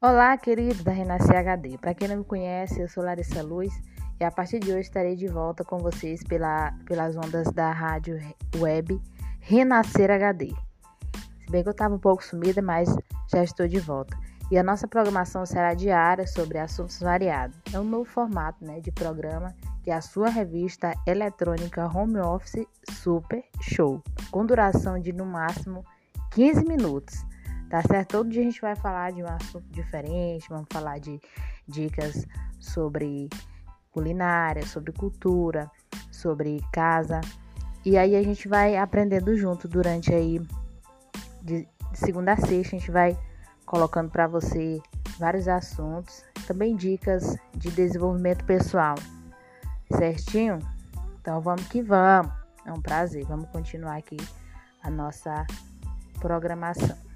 Olá, queridos da Renascer HD. Para quem não me conhece, eu sou Larissa Luz e a partir de hoje estarei de volta com vocês pela, pelas ondas da rádio web Renascer HD. Se bem que eu estava um pouco sumida, mas já estou de volta. E a nossa programação será diária sobre assuntos variados. É um novo formato né, de programa que é a sua revista eletrônica Home Office Super Show, com duração de no máximo 15 minutos. Tá certo? Todo dia a gente vai falar de um assunto diferente, vamos falar de dicas sobre culinária, sobre cultura, sobre casa. E aí a gente vai aprendendo junto durante aí de segunda a sexta, a gente vai colocando para você vários assuntos, também dicas de desenvolvimento pessoal. Certinho? Então vamos que vamos. É um prazer. Vamos continuar aqui a nossa programação.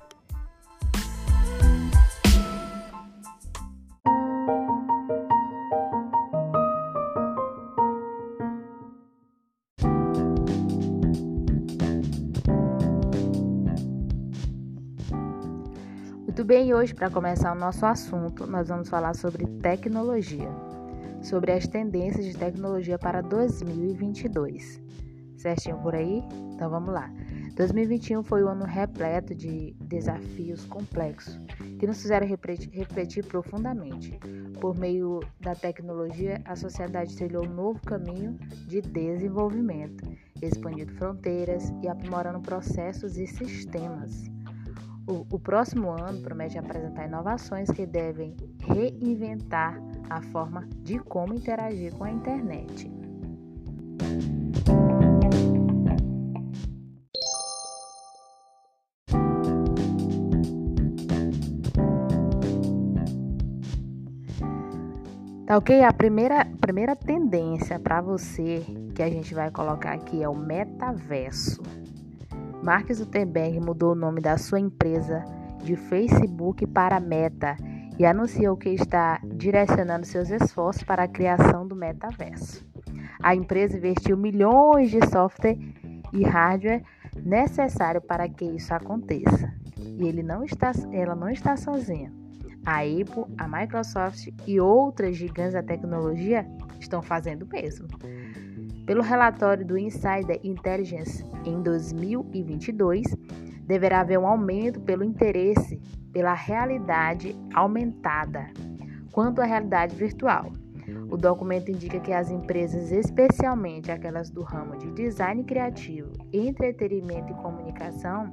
Bem, hoje para começar o nosso assunto, nós vamos falar sobre tecnologia sobre as tendências de tecnologia para 2022. Certinho por aí? Então vamos lá. 2021 foi um ano repleto de desafios complexos que nos fizeram refletir profundamente. Por meio da tecnologia, a sociedade trilhou um novo caminho de desenvolvimento, expandindo fronteiras e aprimorando processos e sistemas. O, o próximo ano promete apresentar inovações que devem reinventar a forma de como interagir com a internet. Tá ok? A primeira, primeira tendência para você que a gente vai colocar aqui é o metaverso. Mark Zuckerberg mudou o nome da sua empresa de Facebook para Meta e anunciou que está direcionando seus esforços para a criação do metaverso. A empresa investiu milhões de software e hardware necessário para que isso aconteça. E ele não está, ela não está sozinha. A Apple, a Microsoft e outras gigantes da tecnologia estão fazendo o mesmo. Pelo relatório do Insider Intelligence, em 2022, deverá haver um aumento pelo interesse pela realidade aumentada quanto à realidade virtual. O documento indica que as empresas, especialmente aquelas do ramo de design criativo, entretenimento e comunicação,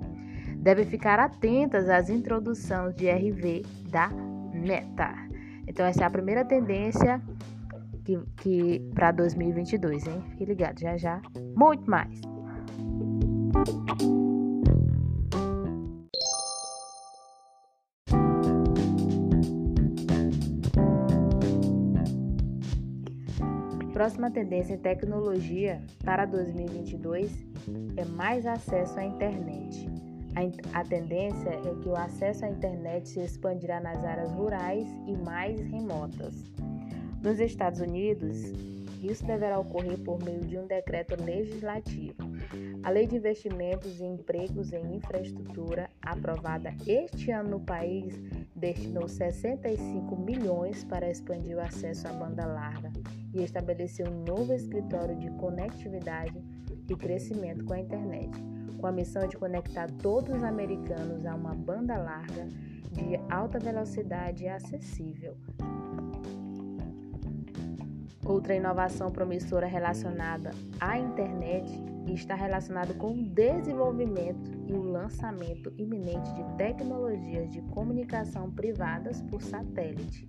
devem ficar atentas às introduções de RV da Meta. Então, essa é a primeira tendência que, que para 2022, hein? Fique ligado, já já, muito mais. Próxima tendência em tecnologia para 2022 é mais acesso à internet. A, tendência é que o acesso à internet se expandirá nas áreas rurais e mais remotas. Nos Estados Unidos, isso deverá ocorrer por meio de um decreto legislativo. A Lei de Investimentos e Empregos em Infraestrutura, aprovada este ano no país, destinou 65 milhões para expandir o acesso à banda larga e estabeleceu um novo escritório de conectividade e crescimento com a internet, com a missão de conectar todos os americanos a uma banda larga de alta velocidade e acessível. Outra inovação promissora relacionada à internet está relacionada com o desenvolvimento e o lançamento iminente de tecnologias de comunicação privadas por satélite.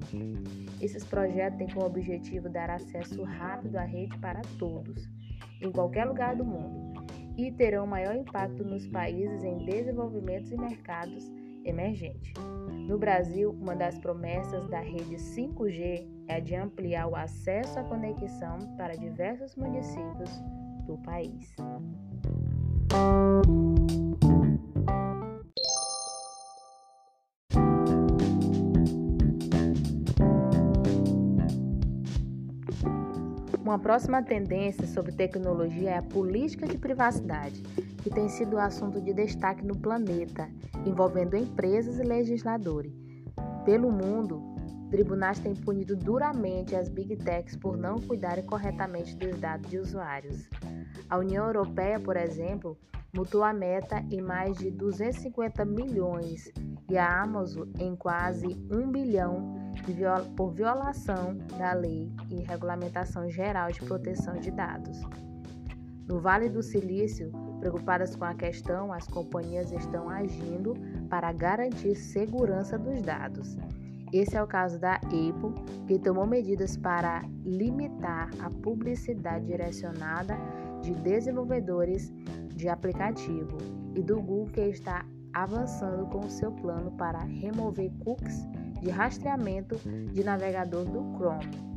Esses projetos têm como objetivo dar acesso rápido à rede para todos, em qualquer lugar do mundo, e terão maior impacto nos países em desenvolvimento e mercados emergentes. No Brasil, uma das promessas da rede 5G é de ampliar o acesso à conexão para diversos municípios do país. Uma próxima tendência sobre tecnologia é a política de privacidade, que tem sido assunto de destaque no planeta, envolvendo empresas e legisladores. Pelo mundo, tribunais têm punido duramente as big techs por não cuidarem corretamente dos dados de usuários. A União Europeia, por exemplo, multou a Meta em mais de 250 milhões e a Amazon em quase 1 bilhão viol por violação da lei e regulamentação geral de proteção de dados. No Vale do Silício, preocupadas com a questão, as companhias estão agindo para garantir segurança dos dados. Esse é o caso da Apple, que tomou medidas para limitar a publicidade direcionada de desenvolvedores de aplicativo, e do Google, que está avançando com seu plano para remover cookies de rastreamento de navegador do Chrome.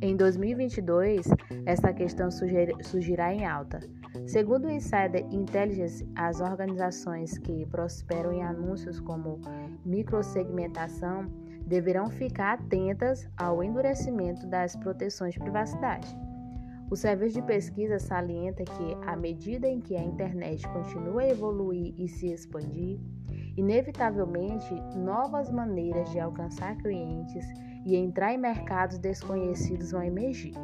Em 2022, essa questão surgirá em alta. Segundo o Insider Intelligence, as organizações que prosperam em anúncios como microsegmentação deverão ficar atentas ao endurecimento das proteções de privacidade. O serviço de pesquisa salienta que, à medida em que a internet continua a evoluir e se expandir, inevitavelmente novas maneiras de alcançar clientes e entrar em mercados desconhecidos vão emergir.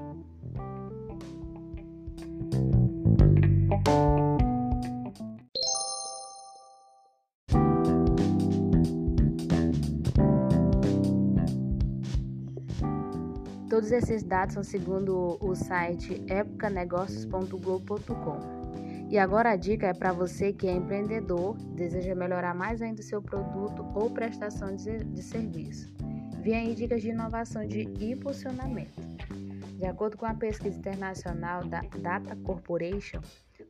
Todos esses dados são segundo o site epocanegócios.globo.com. E agora a dica é para você que é empreendedor, deseja melhorar mais ainda o seu produto ou prestação de, serviço. Vem aí dicas de inovação de impulsionamento. De acordo com a pesquisa internacional da Data Corporation,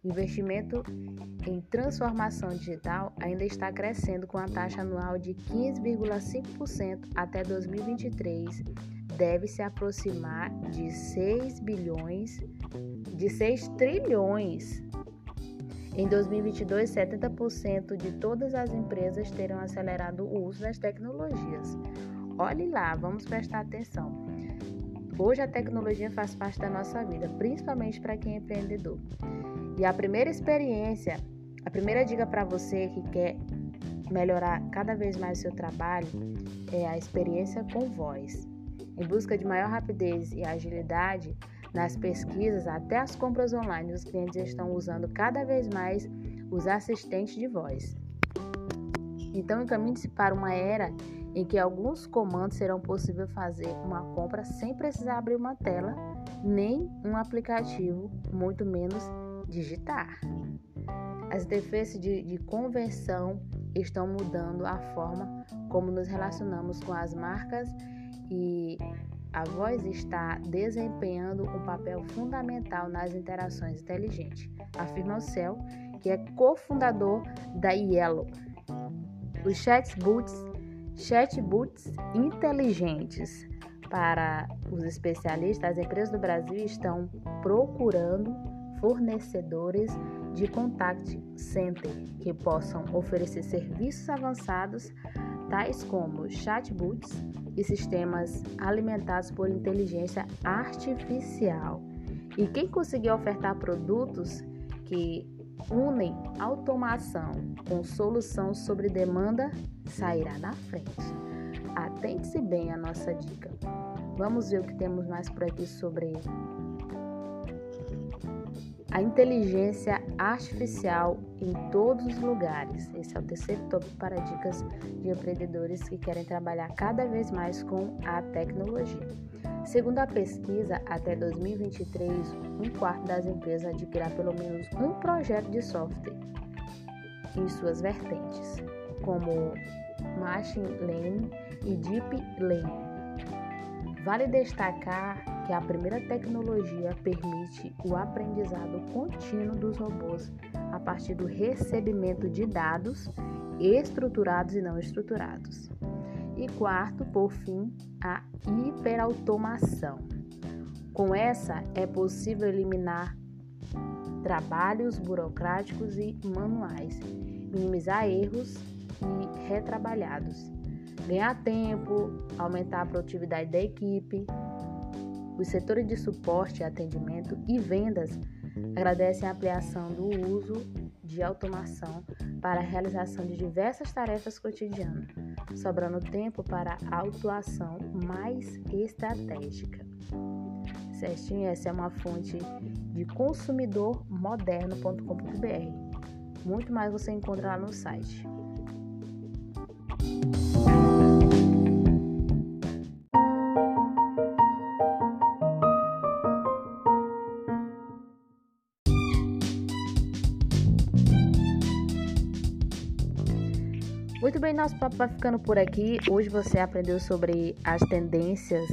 o investimento em transformação digital ainda está crescendo com a taxa anual de 15,5% até 2023. Deve se aproximar de 6 bilhões, de 6 trilhões. Em 2022, 70% de todas as empresas terão acelerado o uso das tecnologias. Olhe lá, vamos prestar atenção. Hoje a tecnologia faz parte da nossa vida, principalmente para quem é empreendedor. E a primeira experiência, a primeira dica para você que quer melhorar cada vez mais o seu trabalho é a experiência com voz. Em busca de maior rapidez e agilidade nas pesquisas, até as compras online, os clientes estão usando cada vez mais os assistentes de voz. Então, encaminhe-se para uma era em que alguns comandos serão possível fazer uma compra sem precisar abrir uma tela, nem um aplicativo, muito menos digitar. As interfaces de, de conversão estão mudando a forma como nos relacionamos com as marcas e a voz está desempenhando um papel fundamental nas interações inteligentes, afirma o Cell, que é cofundador da Yellow. Os chatbots Chatbots inteligentes. Para os especialistas, as empresas do Brasil estão procurando fornecedores de contact center que possam oferecer serviços avançados, tais como chatbots e sistemas alimentados por inteligência artificial. E quem conseguir ofertar produtos que unem automação com solução sobre demanda sairá na frente. Atente-se bem à nossa dica. Vamos ver o que temos mais por aqui sobre a inteligência artificial em todos os lugares. Esse é o terceiro tópico para dicas de empreendedores que querem trabalhar cada vez mais com a tecnologia. Segundo a pesquisa, até 2023, um quarto das empresas adquirirá pelo menos um projeto de software em suas vertentes, como Machine Learning e Deep Learning. Vale destacar que a primeira tecnologia permite o aprendizado contínuo dos robôs a partir do recebimento de dados estruturados e não estruturados. E quarto, por fim, a hiperautomação. Com essa, é possível eliminar trabalhos burocráticos e manuais, minimizar erros e retrabalhados, ganhar tempo, aumentar a produtividade da equipe. Os setores de suporte, atendimento e vendas agradecem a ampliação do uso de automação para a realização de diversas tarefas cotidianas sobrando tempo para autuação mais estratégica. Certinho, essa é uma fonte de consumidormoderno.com.br. Muito mais você encontra lá no site. Nosso papo vai ficando por aqui. Hoje você aprendeu sobre as tendências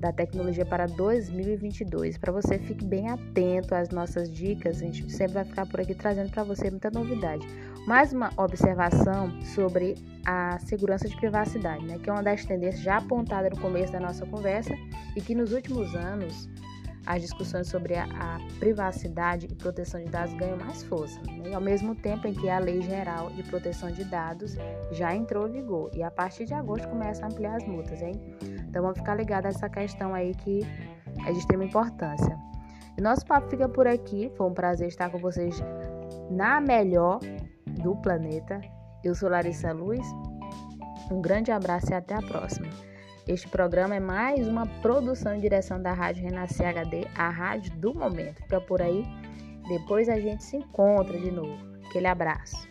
da tecnologia para 2022. Para você fique bem atento às nossas dicas, a gente sempre vai ficar por aqui trazendo para você muita novidade. Mais uma observação sobre a segurança de privacidade, né, que é uma das tendências já apontada no começo da nossa conversa e que nos últimos anos as discussões sobre a, a, privacidade e proteção de dados ganham mais força, né? ao mesmo tempo em que a Lei Geral de Proteção de Dados já entrou em vigor e a partir de agosto começa a ampliar as multas, hein? Então vamos ficar ligados a essa questão aí que é de extrema importância. E nosso papo fica por aqui, foi um prazer estar com vocês na melhor do planeta. Eu sou Larissa Luz, um grande abraço e até a próxima. Este programa é mais uma produção e direção da Rádio Renascer HD, a rádio do momento. Fica por aí, depois a gente se encontra de novo. Aquele abraço.